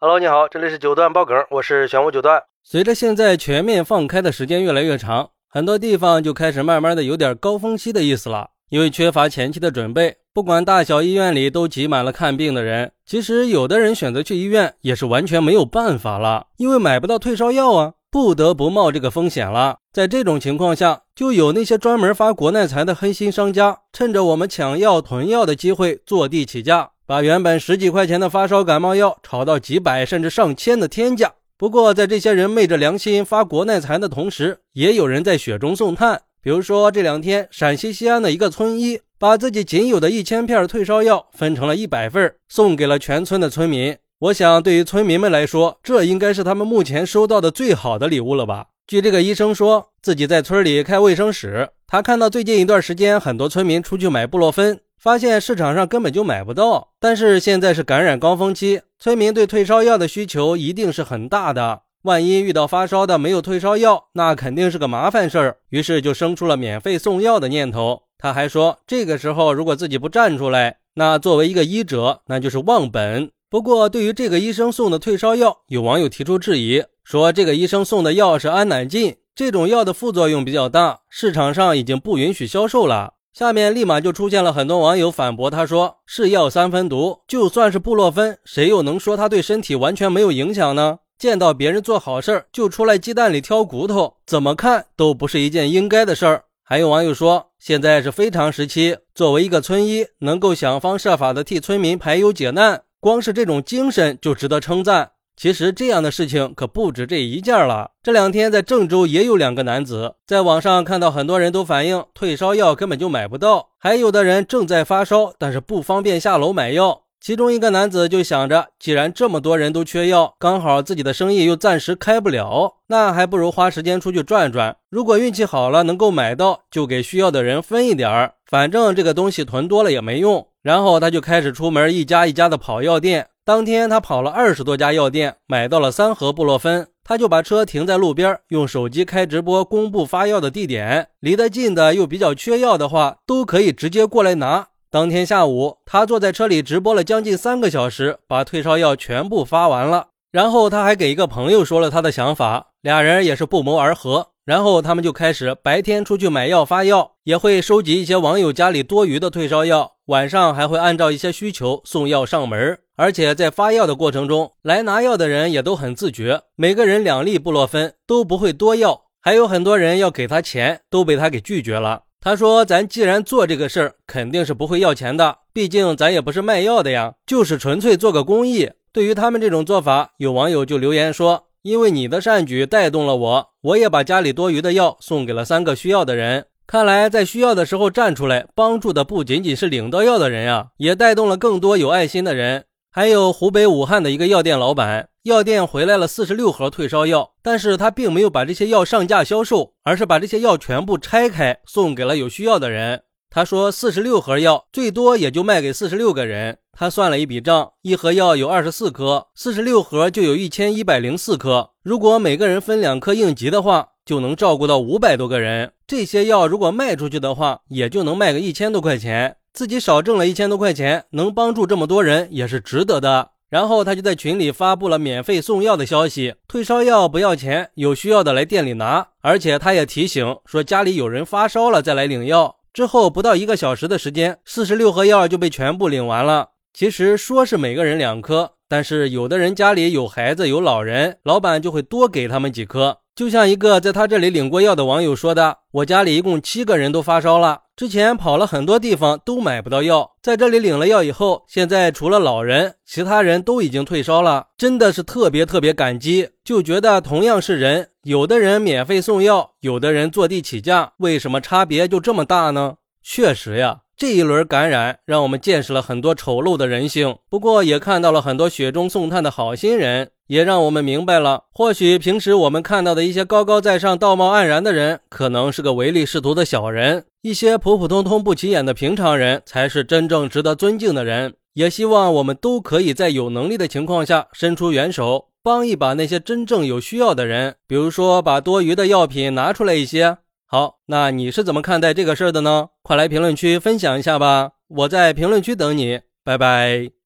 Hello，你好，这里是九段爆梗，我是玄武九段。随着现在全面放开的时间越来越长，很多地方就开始慢慢的有点高峰期的意思了。因为缺乏前期的准备，不管大小医院里都挤满了看病的人。其实有的人选择去医院也是完全没有办法了，因为买不到退烧药啊，不得不冒这个风险了。在这种情况下，就有那些专门发国难财的黑心商家，趁着我们抢药囤药的机会坐地起价。把原本十几块钱的发烧感冒药炒到几百甚至上千的天价。不过，在这些人昧着良心发国难财的同时，也有人在雪中送炭。比如说，这两天陕西西安的一个村医，把自己仅有的一千片退烧药分成了一百份，送给了全村的村民。我想，对于村民们来说，这应该是他们目前收到的最好的礼物了吧？据这个医生说，自己在村里开卫生室，他看到最近一段时间很多村民出去买布洛芬。发现市场上根本就买不到，但是现在是感染高峰期，村民对退烧药的需求一定是很大的。万一遇到发烧的没有退烧药，那肯定是个麻烦事儿。于是就生出了免费送药的念头。他还说，这个时候如果自己不站出来，那作为一个医者，那就是忘本。不过，对于这个医生送的退烧药，有网友提出质疑，说这个医生送的药是安乃近，这种药的副作用比较大，市场上已经不允许销售了。下面立马就出现了很多网友反驳他说：“是药三分毒，就算是布洛芬，谁又能说它对身体完全没有影响呢？见到别人做好事儿就出来鸡蛋里挑骨头，怎么看都不是一件应该的事儿。”还有网友说：“现在是非常时期，作为一个村医，能够想方设法的替村民排忧解难，光是这种精神就值得称赞。”其实这样的事情可不止这一件了。这两天在郑州也有两个男子在网上看到很多人都反映退烧药根本就买不到，还有的人正在发烧，但是不方便下楼买药。其中一个男子就想着，既然这么多人都缺药，刚好自己的生意又暂时开不了，那还不如花时间出去转转。如果运气好了能够买到，就给需要的人分一点儿，反正这个东西囤多了也没用。然后他就开始出门，一家一家的跑药店。当天，他跑了二十多家药店，买到了三盒布洛芬。他就把车停在路边，用手机开直播，公布发药的地点。离得近的又比较缺药的话，都可以直接过来拿。当天下午，他坐在车里直播了将近三个小时，把退烧药全部发完了。然后他还给一个朋友说了他的想法，俩人也是不谋而合。然后他们就开始白天出去买药发药，也会收集一些网友家里多余的退烧药，晚上还会按照一些需求送药上门。而且在发药的过程中，来拿药的人也都很自觉，每个人两粒布洛芬都不会多要。还有很多人要给他钱，都被他给拒绝了。他说：“咱既然做这个事儿，肯定是不会要钱的，毕竟咱也不是卖药的呀，就是纯粹做个公益。”对于他们这种做法，有网友就留言说。因为你的善举带动了我，我也把家里多余的药送给了三个需要的人。看来在需要的时候站出来帮助的不仅仅是领到药的人啊，也带动了更多有爱心的人。还有湖北武汉的一个药店老板，药店回来了四十六盒退烧药，但是他并没有把这些药上架销售，而是把这些药全部拆开送给了有需要的人。他说：“四十六盒药，最多也就卖给四十六个人。”他算了一笔账，一盒药有二十四颗，四十六盒就有一千一百零四颗。如果每个人分两颗应急的话，就能照顾到五百多个人。这些药如果卖出去的话，也就能卖个一千多块钱，自己少挣了一千多块钱，能帮助这么多人也是值得的。然后他就在群里发布了免费送药的消息，退烧药不要钱，有需要的来店里拿。而且他也提醒说，家里有人发烧了再来领药。之后不到一个小时的时间，四十六盒药就被全部领完了。其实说是每个人两颗，但是有的人家里有孩子有老人，老板就会多给他们几颗。就像一个在他这里领过药的网友说的：“我家里一共七个人都发烧了，之前跑了很多地方都买不到药，在这里领了药以后，现在除了老人，其他人都已经退烧了，真的是特别特别感激。就觉得同样是人，有的人免费送药，有的人坐地起价，为什么差别就这么大呢？确实呀。”这一轮感染，让我们见识了很多丑陋的人性，不过也看到了很多雪中送炭的好心人，也让我们明白了，或许平时我们看到的一些高高在上、道貌岸然的人，可能是个唯利是图的小人；一些普普通通、不起眼的平常人，才是真正值得尊敬的人。也希望我们都可以在有能力的情况下，伸出援手，帮一把那些真正有需要的人，比如说把多余的药品拿出来一些。好，那你是怎么看待这个事儿的呢？快来评论区分享一下吧，我在评论区等你，拜拜。